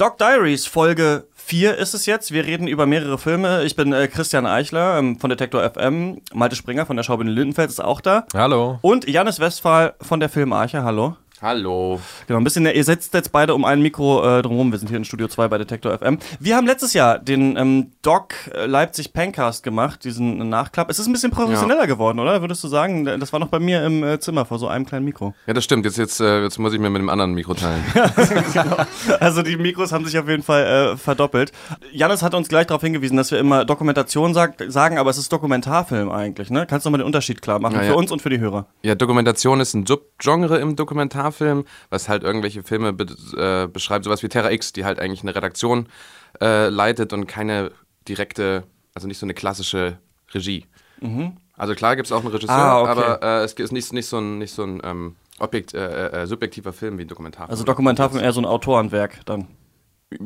Doc Diaries Folge 4 ist es jetzt. Wir reden über mehrere Filme. Ich bin äh, Christian Eichler ähm, von Detektor FM. Malte Springer von der Schaubühne Lindenfeld ist auch da. Hallo. Und Janis Westphal von der Filmarche. Hallo. Hallo. Genau, ein bisschen, ihr sitzt jetzt beide um ein Mikro äh, drumherum. Wir sind hier in Studio 2 bei Detektor FM. Wir haben letztes Jahr den ähm, Doc Leipzig Pancast gemacht, diesen Nachklapp. Es ist ein bisschen professioneller ja. geworden, oder? Würdest du sagen? Das war noch bei mir im äh, Zimmer vor so einem kleinen Mikro. Ja, das stimmt. Jetzt, jetzt, äh, jetzt muss ich mir mit dem anderen Mikro teilen. genau. Also die Mikros haben sich auf jeden Fall äh, verdoppelt. Janis hat uns gleich darauf hingewiesen, dass wir immer Dokumentation sagt, sagen, aber es ist Dokumentarfilm eigentlich. Ne? Kannst du mal den Unterschied klar machen ja, für uns und für die Hörer? Ja, Dokumentation ist ein Subgenre im Dokumentarfilm. Dokumentarfilm, was halt irgendwelche Filme be äh, beschreibt, sowas wie Terra X, die halt eigentlich eine Redaktion äh, leitet und keine direkte, also nicht so eine klassische Regie. Mhm. Also klar gibt es auch einen Regisseur, ah, okay. aber äh, es ist nicht, nicht so ein, nicht so ein ähm, Objekt, äh, äh, subjektiver Film wie ein Dokumentarfilm. Also Dokumentarfilm eher so ein Autorenwerk dann.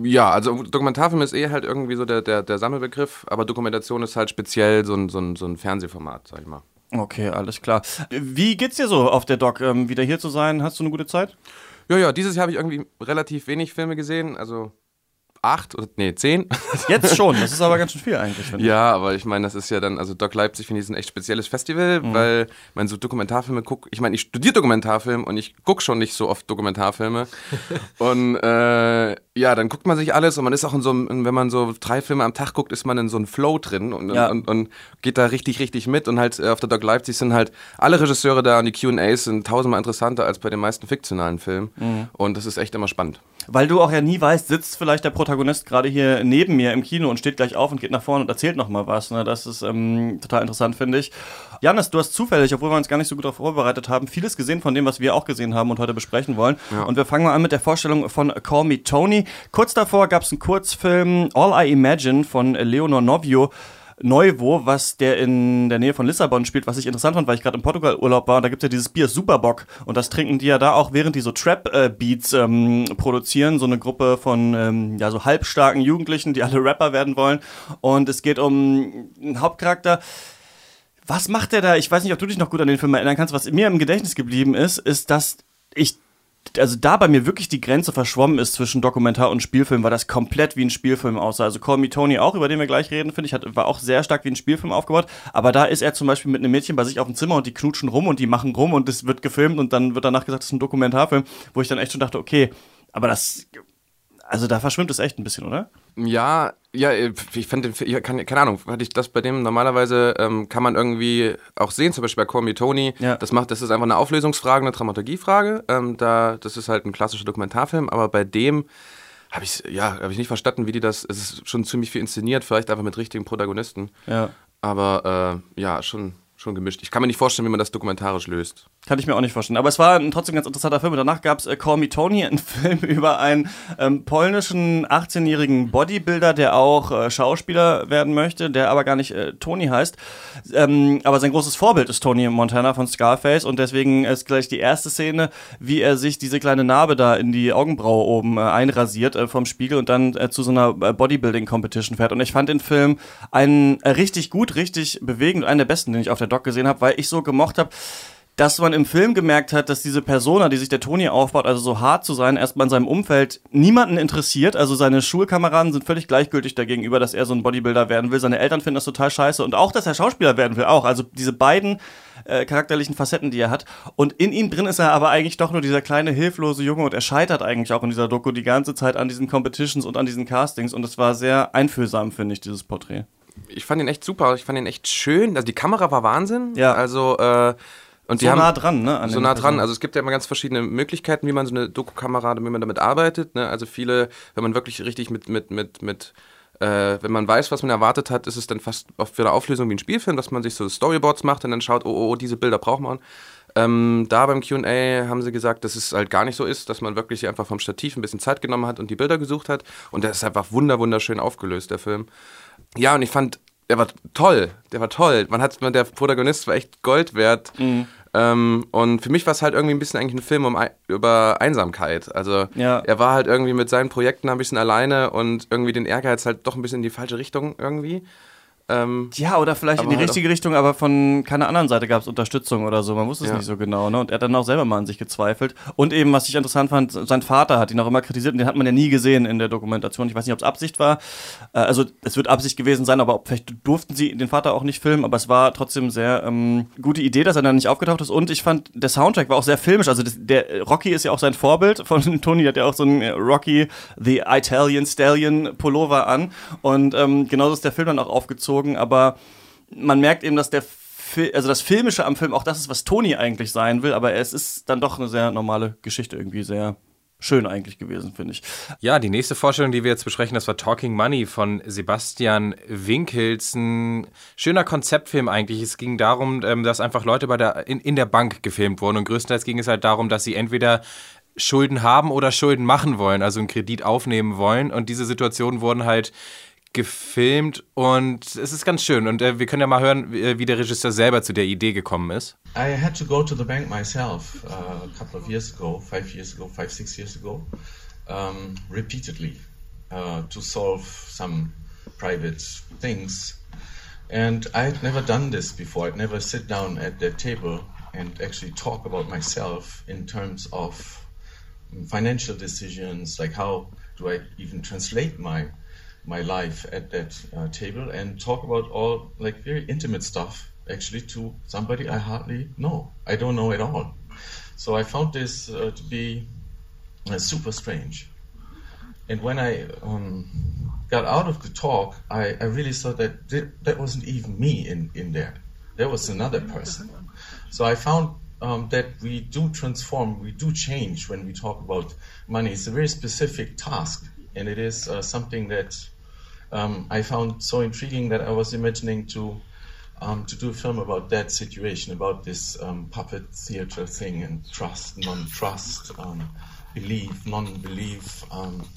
Ja, also Dokumentarfilm ist eh halt irgendwie so der, der, der Sammelbegriff, aber Dokumentation ist halt speziell so ein, so ein, so ein Fernsehformat, sag ich mal. Okay, alles klar. Wie geht's dir so auf der Doc? Ähm, wieder hier zu sein? Hast du eine gute Zeit? Ja, ja, dieses Jahr habe ich irgendwie relativ wenig Filme gesehen. Also acht oder nee, zehn. Jetzt schon, das ist aber ganz schön viel eigentlich. Ja, aber ich meine, das ist ja dann, also Doc Leipzig finde ich ist ein echt spezielles Festival, mhm. weil man so Dokumentarfilme guckt. Ich meine, ich studiere Dokumentarfilm und ich gucke schon nicht so oft Dokumentarfilme. und äh, ja, dann guckt man sich alles und man ist auch in so einem, wenn man so drei Filme am Tag guckt, ist man in so einem Flow drin und, ja. und, und, geht da richtig, richtig mit. Und halt äh, auf der Doc Leipzig sind halt alle Regisseure da und die QAs sind tausendmal interessanter als bei den meisten fiktionalen Filmen. Mhm. Und das ist echt immer spannend. Weil du auch ja nie weißt, sitzt vielleicht der Protagonist gerade hier neben mir im Kino und steht gleich auf und geht nach vorne und erzählt nochmal was. Ne? Das ist ähm, total interessant, finde ich. Janis, du hast zufällig, obwohl wir uns gar nicht so gut darauf vorbereitet haben, vieles gesehen von dem, was wir auch gesehen haben und heute besprechen wollen. Ja. Und wir fangen mal an mit der Vorstellung von Call Me Tony. Kurz davor gab es einen Kurzfilm All I Imagine von Leonor Novio. Neuvo, was der in der Nähe von Lissabon spielt, was ich interessant fand, weil ich gerade im Portugal-Urlaub war. Und da gibt es ja dieses Bier Superbock. Und das trinken die ja da auch, während die so Trap-Beats ähm, produzieren. So eine Gruppe von ähm, ja, so halbstarken Jugendlichen, die alle Rapper werden wollen. Und es geht um einen Hauptcharakter. Was macht der da? Ich weiß nicht, ob du dich noch gut an den Film erinnern kannst. Was mir im Gedächtnis geblieben ist, ist, dass ich also da bei mir wirklich die Grenze verschwommen ist zwischen Dokumentar und Spielfilm, weil das komplett wie ein Spielfilm aussah. Also Call Me Tony auch, über den wir gleich reden, finde ich, hat, war auch sehr stark wie ein Spielfilm aufgebaut. Aber da ist er zum Beispiel mit einem Mädchen bei sich auf dem Zimmer und die knutschen rum und die machen rum und es wird gefilmt und dann wird danach gesagt, das ist ein Dokumentarfilm, wo ich dann echt schon dachte, okay, aber das, also da verschwimmt es echt ein bisschen, oder? Ja, ja, ich fand den, ich kann, keine Ahnung, hatte ich das bei dem normalerweise ähm, kann man irgendwie auch sehen, zum Beispiel bei Call Me Tony. Ja. Das macht, das ist einfach eine Auflösungsfrage, eine Dramaturgiefrage. Ähm, da, das ist halt ein klassischer Dokumentarfilm, aber bei dem habe ich ja, habe ich nicht verstanden, wie die das. Es ist schon ziemlich viel inszeniert, vielleicht einfach mit richtigen Protagonisten. Ja. Aber äh, ja, schon schon gemischt. Ich kann mir nicht vorstellen, wie man das dokumentarisch löst. Kann ich mir auch nicht vorstellen. Aber es war ein trotzdem ganz interessanter Film. Und danach gab es äh, Call Me Tony, ein Film über einen ähm, polnischen 18-jährigen Bodybuilder, der auch äh, Schauspieler werden möchte, der aber gar nicht äh, Tony heißt. Ähm, aber sein großes Vorbild ist Tony Montana von Scarface. Und deswegen ist gleich die erste Szene, wie er sich diese kleine Narbe da in die Augenbraue oben äh, einrasiert äh, vom Spiegel und dann äh, zu so einer Bodybuilding-Competition fährt. Und ich fand den Film einen richtig gut, richtig bewegend, einen der besten, den ich auf der Doc gesehen habe, weil ich so gemocht habe, dass man im Film gemerkt hat, dass diese Persona, die sich der Toni aufbaut, also so hart zu sein, erstmal in seinem Umfeld niemanden interessiert. Also seine Schulkameraden sind völlig gleichgültig dagegenüber, dass er so ein Bodybuilder werden will. Seine Eltern finden das total scheiße und auch, dass er Schauspieler werden will, auch. Also diese beiden äh, charakterlichen Facetten, die er hat. Und in ihm drin ist er aber eigentlich doch nur dieser kleine, hilflose Junge und er scheitert eigentlich auch in dieser Doku die ganze Zeit an diesen Competitions und an diesen Castings und es war sehr einfühlsam, finde ich, dieses Porträt ich fand ihn echt super, ich fand ihn echt schön. Also die Kamera war Wahnsinn. Ja. Also äh, und die so haben, nah dran, ne? so nah dran. Also es gibt ja immer ganz verschiedene Möglichkeiten, wie man so eine Doku-Kamera, wie man damit arbeitet. Ne? Also viele, wenn man wirklich richtig mit, mit, mit, mit äh, wenn man weiß, was man erwartet hat, ist es dann fast oft für eine Auflösung wie ein Spielfilm, dass man sich so Storyboards macht und dann schaut, oh, oh, oh diese Bilder braucht man. Ähm, da beim QA haben sie gesagt, dass es halt gar nicht so ist, dass man wirklich einfach vom Stativ ein bisschen Zeit genommen hat und die Bilder gesucht hat. Und der ist einfach wunder, wunderschön aufgelöst, der Film. Ja, und ich fand, der war toll. Der war toll. Man hat, der Protagonist war echt Gold wert. Mhm. Ähm, und für mich war es halt irgendwie ein bisschen eigentlich ein Film um, über Einsamkeit. Also ja. er war halt irgendwie mit seinen Projekten ein bisschen alleine und irgendwie den Ehrgeiz halt doch ein bisschen in die falsche Richtung irgendwie. Ähm, ja, oder vielleicht in die halt richtige Richtung, aber von keiner anderen Seite gab es Unterstützung oder so. Man wusste es Ja. nicht so genau. Ne? Und er hat dann auch selber mal an sich gezweifelt. Und eben, was ich interessant fand, sein Vater hat ihn auch immer kritisiert und den hat man ja nie gesehen in der Dokumentation. Ich weiß nicht, ob es Absicht war. Äh, also, es wird Absicht gewesen sein, aber ob, vielleicht durften sie den Vater auch nicht filmen, aber es war trotzdem sehr ähm, gute Idee, dass er dann nicht aufgetaucht ist. Und ich fand, der Soundtrack war auch sehr filmisch. Also, das, der Rocky ist ja auch sein Vorbild von Tony, hat ja auch so einen Rocky, the Italian Stallion Pullover an. Und ähm, genauso ist der Film dann auch aufgezogen, aber man merkt eben, dass der also das Filmische am Film auch das ist, was Tony eigentlich sein will, aber es ist dann doch eine sehr normale Geschichte irgendwie sehr schön eigentlich gewesen, finde ich. Ja, die nächste Vorstellung, die wir jetzt besprechen, das war Talking Money von Sebastian Winkels. Ein schöner Konzeptfilm eigentlich. Es ging darum, ähm, dass einfach Leute bei der, in, in der Bank gefilmt wurden. Und größtenteils ging es halt darum, dass sie entweder Schulden haben oder Schulden machen wollen, also einen Kredit aufnehmen wollen. Und diese Situationen wurden halt gefilmt und es ist ganz schön. Und äh, wir können ja mal hören, wie, wie der Regisseur selber zu der Idee gekommen ist. I had to go to the bank myself uh, a couple of years ago, five years ago, five, six years ago, um, repeatedly uh, to solve some private things. And I had never done this before. I'd never sit down at that table and actually talk about myself in terms of financial decisions, like how do I even translate my my life at that uh, table and talk about all like very intimate stuff actually to somebody I hardly know. I don't know at all. So I found this uh, to be uh, super strange. And when I um, got out of the talk, I, I really saw that th- that wasn't even me in, in there. There was another person. So I found um, that we do transform, we do change when we talk about money. It's a very specific task, and it is uh, something that um, I found so intriguing that I was imagining to um, to do a film about that situation, about this um, puppet theater thing, and trust, non-trust, um, belief, non-belief, um,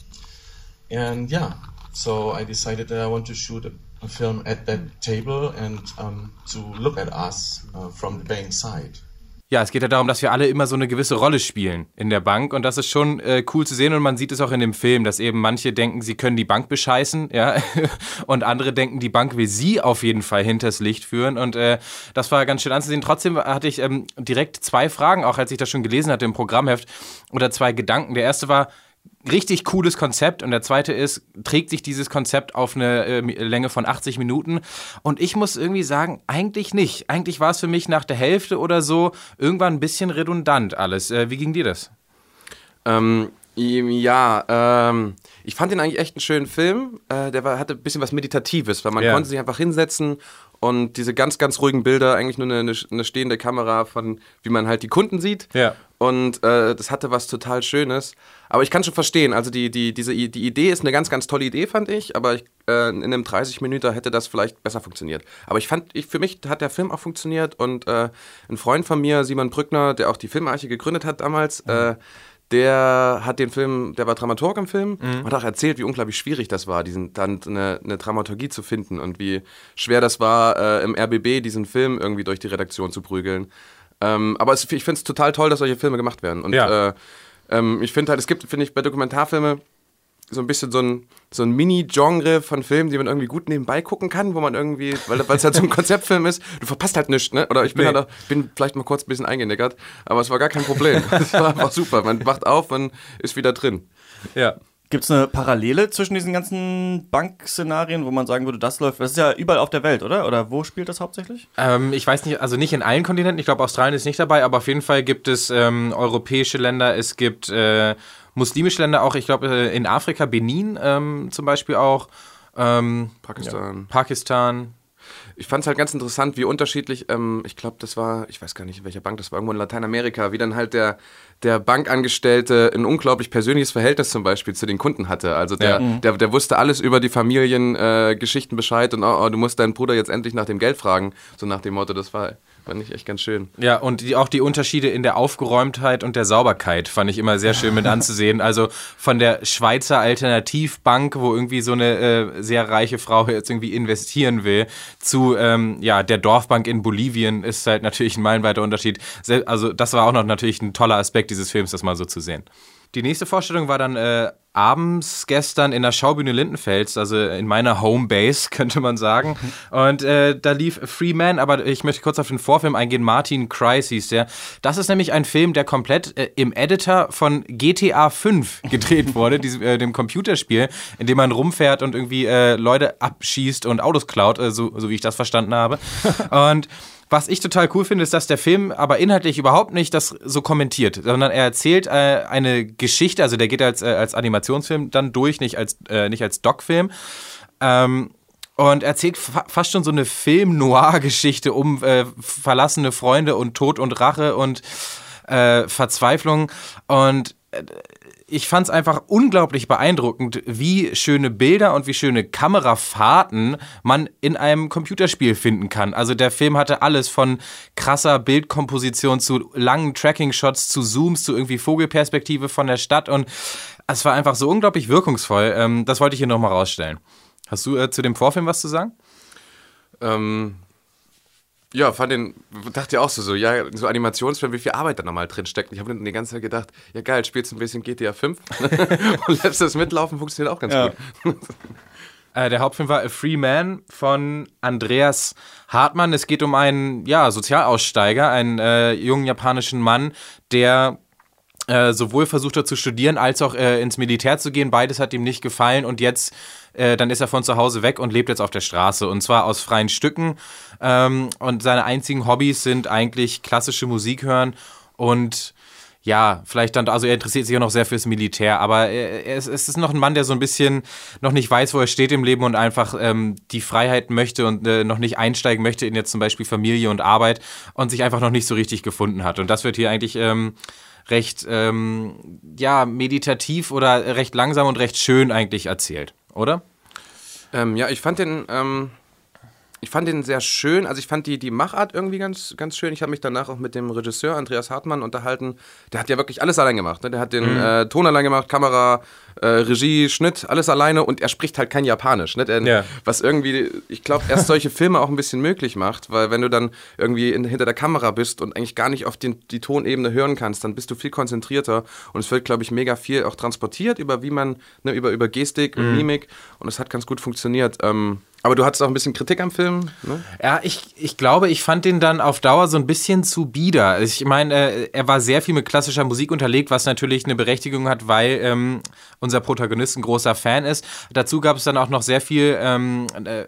and yeah. So I decided that I want to shoot a, a film at that table and um, to look at us uh, from the bank side. Ja, es geht ja darum, dass wir alle immer so eine gewisse Rolle spielen in der Bank und das ist schon äh, cool zu sehen und man sieht es auch in dem Film, dass eben manche denken, sie können die Bank bescheißen, ja, und andere denken, die Bank will sie auf jeden Fall hinters Licht führen und äh, das war ganz schön anzusehen. Trotzdem hatte ich ähm, direkt zwei Fragen, auch als ich das schon gelesen hatte im Programmheft oder zwei Gedanken. Der erste war, richtig cooles Konzept und der zweite ist, trägt sich dieses Konzept auf eine äh, Länge von 80 Minuten und ich muss irgendwie sagen, eigentlich nicht. Eigentlich war es für mich nach der Hälfte oder so irgendwann ein bisschen redundant alles. Äh, wie ging dir das? Ähm, ja, ähm, ich fand den eigentlich echt einen schönen Film. Äh, der war, hatte ein bisschen was Meditatives, weil man Ja. konnte sich einfach hinsetzen und diese ganz, ganz ruhigen Bilder, eigentlich nur eine, eine, eine stehende Kamera von, wie man halt die Kunden sieht. Ja. Und äh, das hatte was total Schönes. Aber ich kann schon verstehen, also die, die, diese, die Idee ist eine ganz, ganz tolle Idee, fand ich. Aber ich, äh, in einem 30 Minuten hätte das vielleicht besser funktioniert. Aber ich fand, ich, für mich hat der Film auch funktioniert. Und äh, ein Freund von mir, Simon Brückner, der auch die Filmarche gegründet hat damals, äh, der hat den Film, der war Dramaturg im Film und hat auch erzählt, wie unglaublich schwierig das war, diesen dann eine, eine Dramaturgie zu finden und wie schwer das war, äh, im RBB diesen Film irgendwie durch die Redaktion zu prügeln. Ähm, aber es, ich finde es total toll, dass solche Filme gemacht werden. Und Ja. äh, ähm, ich finde halt, es gibt, finde ich, bei Dokumentarfilmen so ein bisschen so ein, so ein Mini-Genre von Filmen, die man irgendwie gut nebenbei gucken kann, wo man irgendwie, weil es halt so ein Konzeptfilm ist, du verpasst halt nichts, ne? Oder ich bin Nee. halt auch, bin vielleicht mal kurz ein bisschen eingenickert, aber es war gar kein Problem. Es war einfach super. Man wacht auf und ist wieder drin. Ja. Gibt es eine Parallele zwischen diesen ganzen Bankszenarien, wo man sagen würde, das läuft? Das ist ja überall auf der Welt, oder? Oder wo spielt das hauptsächlich? Ähm, ich weiß nicht, also nicht in allen Kontinenten. Ich glaube, Australien ist nicht dabei, aber auf jeden Fall gibt es ähm, europäische Länder, es gibt äh, muslimische Länder auch. Ich glaube, äh, in Afrika, Benin ähm, zum Beispiel auch. Ähm, Pakistan. Pakistan. Ich fand es halt ganz interessant, wie unterschiedlich, ähm, ich glaube, das war, ich weiß gar nicht, in welcher Bank, das war irgendwo in Lateinamerika, wie dann halt der, der Bankangestellte ein unglaublich persönliches Verhältnis zum Beispiel zu den Kunden hatte. Also der, Ja. der, der wusste alles über die Familiengeschichten äh, Bescheid und oh, oh, du musst deinen Bruder jetzt endlich nach dem Geld fragen. So nach dem Motto, das war, fand ich echt ganz schön. Ja, und die, auch die Unterschiede in der Aufgeräumtheit und der Sauberkeit fand ich immer sehr schön mit anzusehen. Also von der Schweizer Alternativbank, wo irgendwie so eine äh, sehr reiche Frau jetzt irgendwie investieren will, zu ähm, ja, der Dorfbank in Bolivien ist halt natürlich ein meilenweiter Unterschied. Also das war auch noch natürlich ein toller Aspekt dieses Films, das mal so zu sehen. Die nächste Vorstellung war dann äh, abends gestern in der Schaubühne Lindenfels, also in meiner Homebase, könnte man sagen. Und äh, da lief Free Man, aber ich möchte kurz auf den Vorfilm eingehen. Martin Kreis hieß der. Das ist nämlich ein Film, der komplett äh, im Editor von GTA 5 gedreht wurde, diesem, äh, dem Computerspiel, in dem man rumfährt und irgendwie äh, Leute abschießt und Autos klaut, äh, so, so wie ich das verstanden habe. Und was ich total cool finde, ist, dass der Film aber inhaltlich überhaupt nicht das so kommentiert, sondern er erzählt äh, eine Geschichte, also der geht als, äh, als Animationsfilm dann durch, nicht als, äh, als Doc-Film. Ähm, und erzählt fa fast schon so eine Film-Noir-Geschichte um äh, verlassene Freunde und Tod und Rache und äh, Verzweiflung. Und äh, ich fand es einfach unglaublich beeindruckend, wie schöne Bilder und wie schöne Kamerafahrten man in einem Computerspiel finden kann. Also der Film hatte alles von krasser Bildkomposition zu langen Tracking-Shots, zu Zooms, zu irgendwie Vogelperspektive von der Stadt und es war einfach so unglaublich wirkungsvoll. Ähm, das wollte ich hier nochmal rausstellen. Hast du äh, zu dem Vorfilm was zu sagen? Ähm, ja, fand den, dachte ja auch so, so, ja, so Animationsfilm, wie viel Arbeit da nochmal drin steckt. Ich habe die ganze Zeit gedacht, ja geil, spielst ein bisschen GTA 5 und lässt das mitlaufen, funktioniert auch ganz Ja. gut. Äh, der Hauptfilm war A Free Man von Andreas Hartmann. Es geht um einen ja, Sozialaussteiger, einen äh, jungen japanischen Mann, der äh, sowohl versucht hat zu studieren als auch äh, ins Militär zu gehen. Beides hat ihm nicht gefallen und jetzt, äh, dann ist er von zu Hause weg und lebt jetzt auf der Straße und zwar aus freien Stücken. Ähm, und seine einzigen Hobbys sind eigentlich klassische Musik hören und ja, vielleicht dann, also er interessiert sich auch noch sehr fürs Militär, aber er, er ist, es ist noch ein Mann, der so ein bisschen noch nicht weiß, wo er steht im Leben und einfach ähm, die Freiheit möchte und äh, noch nicht einsteigen möchte in jetzt zum Beispiel Familie und Arbeit und sich einfach noch nicht so richtig gefunden hat. Und das wird hier eigentlich ähm, recht, ähm, ja, meditativ oder recht langsam und recht schön eigentlich erzählt, oder? Ähm, ja, ich fand den, ähm, ich fand den sehr schön. Also ich fand die, die Machart irgendwie ganz, ganz schön. Ich habe mich danach auch mit dem Regisseur Andreas Hartmann unterhalten. Der hat ja wirklich alles allein gemacht. Ne? Der hat den äh, Ton allein gemacht, Kamera, äh, Regie, Schnitt, alles alleine und er spricht halt kein Japanisch. Ne? Der, Ja. Was irgendwie, ich glaube, erst solche Filme auch ein bisschen möglich macht, weil wenn du dann irgendwie in, hinter der Kamera bist und eigentlich gar nicht auf den, die Tonebene hören kannst, dann bist du viel konzentrierter und es wird, glaube ich, mega viel auch transportiert über wie man, ne, über, über Gestik und Mimik und es hat ganz gut funktioniert. Ähm, aber du hattest auch ein bisschen Kritik am Film, ne? Ja, ich, ich glaube, ich fand den dann auf Dauer so ein bisschen zu bieder. Ich meine, äh, er war sehr viel mit klassischer Musik unterlegt, was natürlich eine Berechtigung hat, weil ähm, unser Protagonist ein großer Fan ist. Dazu gab es dann auch noch sehr viel ähm, äh,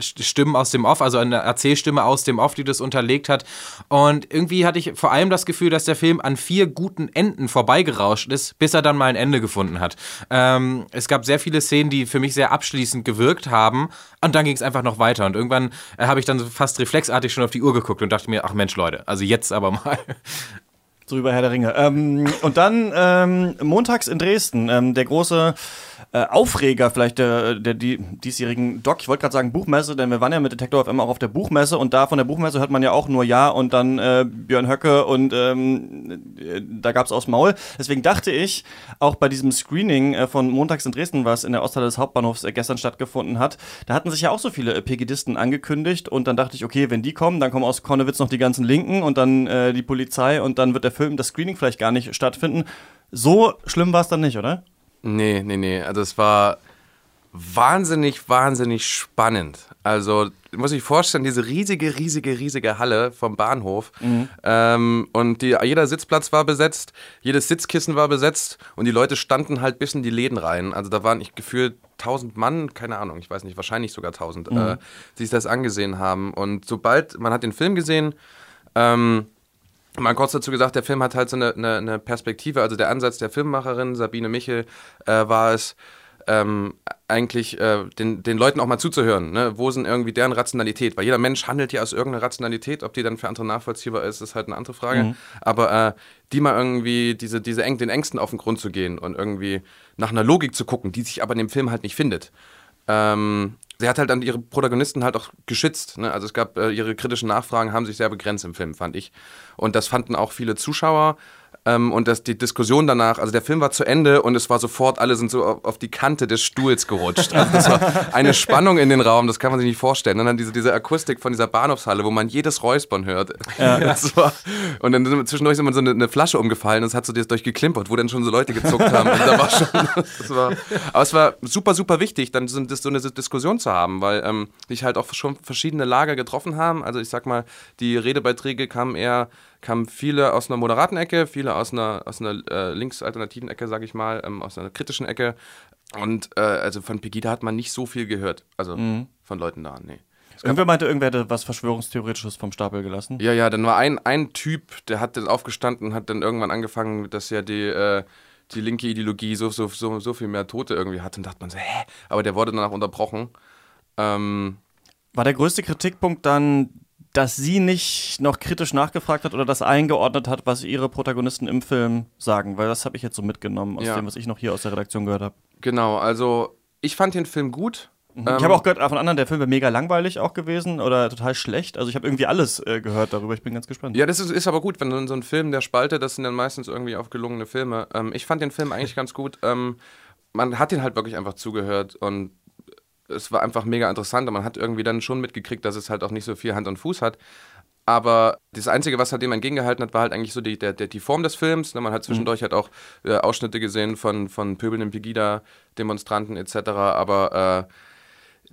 Stimmen aus dem Off, also eine Erzählstimme aus dem Off, die das unterlegt hat. Und irgendwie hatte ich vor allem das Gefühl, dass der Film an vier guten Enden vorbeigerauscht ist, bis er dann mal ein Ende gefunden hat. Ähm, es gab sehr viele Szenen, die für mich sehr abschließend gewirkt haben. Und dann ging es einfach noch weiter. Und irgendwann äh, habe ich dann fast reflexartig schon auf die Uhr geguckt und dachte mir, ach Mensch, Leute, also jetzt aber mal. So über Herr der Ringe. Ähm, und dann ähm, montags in Dresden, ähm, der große äh, Aufreger vielleicht der, der die, diesjährigen Doc, ich wollte gerade sagen Buchmesse, denn wir waren ja mit Detektor FM auch auf der Buchmesse und da von der Buchmesse hört man ja auch nur Ja und dann äh, Björn Höcke und ähm, äh, da gab's aus Maul. Deswegen dachte ich, auch bei diesem Screening äh, von montags in Dresden, was in der Osthalle des Hauptbahnhofs äh, gestern stattgefunden hat, da hatten sich ja auch so viele äh, Pegidisten angekündigt und dann dachte ich, okay, wenn die kommen, dann kommen aus Konnewitz noch die ganzen Linken und dann äh, die Polizei und dann wird der Film, das Screening vielleicht gar nicht stattfinden. So schlimm war es dann nicht, oder? Nee, nee, nee. Also es war wahnsinnig, wahnsinnig spannend. Also, du musst dich vorstellen, diese riesige, riesige, riesige Halle vom Bahnhof. Ähm, und die, jeder Sitzplatz war besetzt, jedes Sitzkissen war besetzt und die Leute standen halt bis in die Läden rein. Also da waren ich gefühlt 1000 Mann, keine Ahnung, ich weiß nicht, wahrscheinlich sogar 1000, äh, die sich das angesehen haben. Und sobald, man hat den Film gesehen, ähm, Mal kurz dazu gesagt, der Film hat halt so eine, eine, eine Perspektive, also der Ansatz der Filmemacherin Sabine Michel äh, war es, ähm, eigentlich äh, den, den Leuten auch mal zuzuhören. Ne? Wo sind irgendwie deren Rationalität? Weil jeder Mensch handelt ja aus irgendeiner Rationalität. Ob die dann für andere nachvollziehbar ist, ist halt eine andere Frage. Aber äh, die mal irgendwie diese, diese Eng den Ängsten auf den Grund zu gehen und irgendwie nach einer Logik zu gucken, die sich aber in dem Film halt nicht findet. Ähm, sie hat halt dann ihre Protagonisten halt auch geschützt. Ne? Also es gab äh, ihre kritischen Nachfragen haben sich sehr begrenzt im Film, fand ich. Und das fanden auch viele Zuschauer. Ähm, und das, die Diskussion danach, also der Film war zu Ende und es war sofort, alle sind so auf, die Kante des Stuhls gerutscht. Also das war eine Spannung in den Raum, das kann man sich nicht vorstellen. Und dann diese, diese Akustik von dieser Bahnhofshalle, wo man jedes Räuspern hört. Ja. Das war, und dann sind, zwischendurch ist immer so eine, eine, Flasche umgefallen und es hat so das durchgeklimpert, wo dann schon so Leute gezuckt haben. Und da schon, das war, aber es war super, super wichtig, dann so, so eine Diskussion zu haben, weil ähm, sich halt auch schon verschiedene Lager getroffen haben. Also ich sag mal, die Redebeiträge kamen eher kamen viele aus einer moderaten Ecke, viele aus einer, aus einer äh, linksalternativen Ecke, sage ich mal, ähm, aus einer kritischen Ecke. Und äh, also von Pegida hat man nicht so viel gehört. Also mhm. von Leuten da, nee. Irgendwer meinte, irgendwer hätte was Verschwörungstheoretisches vom Stapel gelassen. Ja, ja, dann war ein, ein Typ, der hat dann aufgestanden und hat dann irgendwann angefangen, dass ja die, äh, die linke Ideologie so, so, so, so viel mehr Tote irgendwie hat. Und dachte man so, hä? Aber der wurde danach unterbrochen. Ähm, war der größte Kritikpunkt dann dass sie nicht noch kritisch nachgefragt hat oder das eingeordnet hat, was ihre Protagonisten im Film sagen, weil das habe ich jetzt so mitgenommen aus ja. dem, was ich noch hier aus der Redaktion gehört habe. Genau, also ich fand den Film gut. Mhm. Ähm, ich habe auch gehört von anderen, der Film wäre mega langweilig auch gewesen oder total schlecht. Also ich habe irgendwie alles äh, gehört darüber. Ich bin ganz gespannt. Ja, das ist, ist aber gut, wenn so ein Film der Spalte, das sind dann meistens irgendwie auch gelungene Filme. Ähm, ich fand den Film eigentlich ganz gut. Ähm, man hat ihn halt wirklich einfach zugehört und es war einfach mega interessant und man hat irgendwie dann schon mitgekriegt, dass es halt auch nicht so viel Hand und Fuß hat. Aber das Einzige, was halt dem entgegengehalten hat, war halt eigentlich so die, der, die Form des Films. Ne? Man hat mhm. zwischendurch halt auch äh, Ausschnitte gesehen von, von pöbelnden Pegida-Demonstranten etc. Aber äh,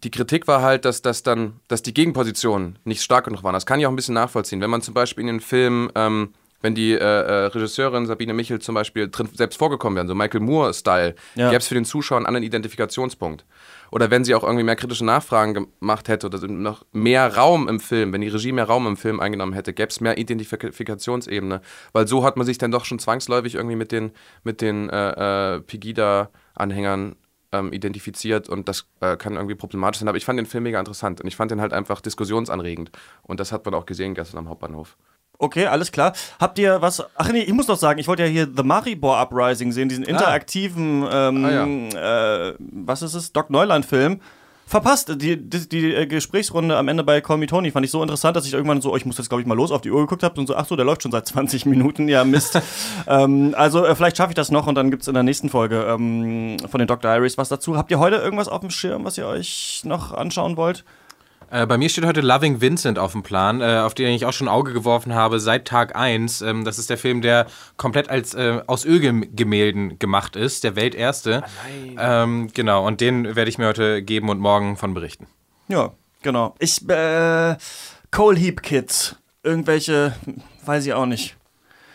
die Kritik war halt, dass, dass, dann, dass die Gegenpositionen nicht stark genug waren. Das kann ich auch ein bisschen nachvollziehen. Wenn man zum Beispiel in den Film ähm, wenn die äh, äh, Regisseurin Sabine Michel zum Beispiel drin selbst vorgekommen wären, so Michael Moore-Style, ja. gäbe es für den Zuschauer einen anderen Identifikationspunkt. Oder wenn sie auch irgendwie mehr kritische Nachfragen gemacht hätte oder noch mehr Raum im Film, wenn die Regie mehr Raum im Film eingenommen hätte, gäbe es mehr Identifikationsebene. Weil so hat man sich dann doch schon zwangsläufig irgendwie mit den, mit den äh, äh, Pegida-Anhängern ähm, identifiziert und das äh, kann irgendwie problematisch sein. Aber ich fand den Film mega interessant und ich fand den halt einfach diskussionsanregend. Und das hat man auch gesehen gestern am Hauptbahnhof. Okay, alles klar. Habt ihr was? Ach nee, ich muss noch sagen, ich wollte ja hier The Maribor Uprising sehen, diesen ah. interaktiven, ah. ähm, ah, ja. äh, was ist es, Doc Neuland-Film. Verpasst. Die, die, die, äh, Gesprächsrunde am Ende bei Call Me Tony fand ich so interessant, dass ich irgendwann so, oh, ich muss jetzt glaube ich mal los auf die Uhr geguckt habe und so, ach so, der läuft schon seit 20 Minuten, ja Mist. ähm, also äh, vielleicht schaffe ich das noch und dann gibt es in der nächsten Folge ähm, von den Doc Diaries was dazu. Habt ihr heute irgendwas auf dem Schirm, was ihr euch noch anschauen wollt? Äh, bei mir steht heute Loving Vincent auf dem Plan, äh, auf den ich auch schon ein Auge geworfen habe seit Tag 1. Ähm, das ist der Film, der komplett als äh, aus Ölgemälden gemacht ist, der welterste. Ah, ähm, genau, und den werde ich mir heute geben und morgen von berichten. Ja, genau. Ich, äh, Coal Heap Kids. Irgendwelche, weiß ich auch nicht.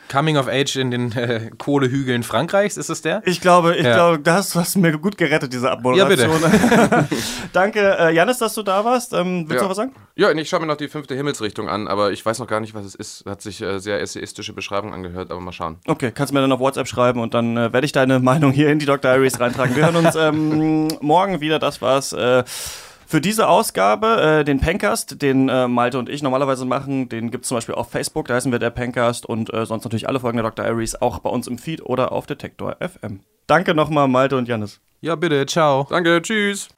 Coming of Age in den äh, Kohlehügeln Frankreichs, ist es der? Ich glaube, ich ja. glaube, da hast, hast du mir gut gerettet, diese Abmoderation. Ja, bitte. Danke, äh, Janis, dass du da warst. Ähm, willst ja. du noch was sagen? Ja, ich schaue mir noch die fünfte Himmelsrichtung an, aber ich weiß noch gar nicht, was es ist. Hat sich äh, sehr essayistische Beschreibung angehört, aber mal schauen. Okay, kannst du mir dann auf WhatsApp schreiben und dann äh, werde ich deine Meinung hier in die Dr. Diaries reintragen. Wir hören uns ähm, morgen wieder. Das war's. Äh, für diese Ausgabe, äh, den Pencast, den äh, Malte und ich normalerweise machen, den gibt es zum Beispiel auf Facebook, da heißen wir der Pencast und äh, sonst natürlich alle Folgen der Dr. Aries auch bei uns im Feed oder auf Detektor FM. Danke nochmal, Malte und Janis. Ja, bitte, ciao. Danke, tschüss.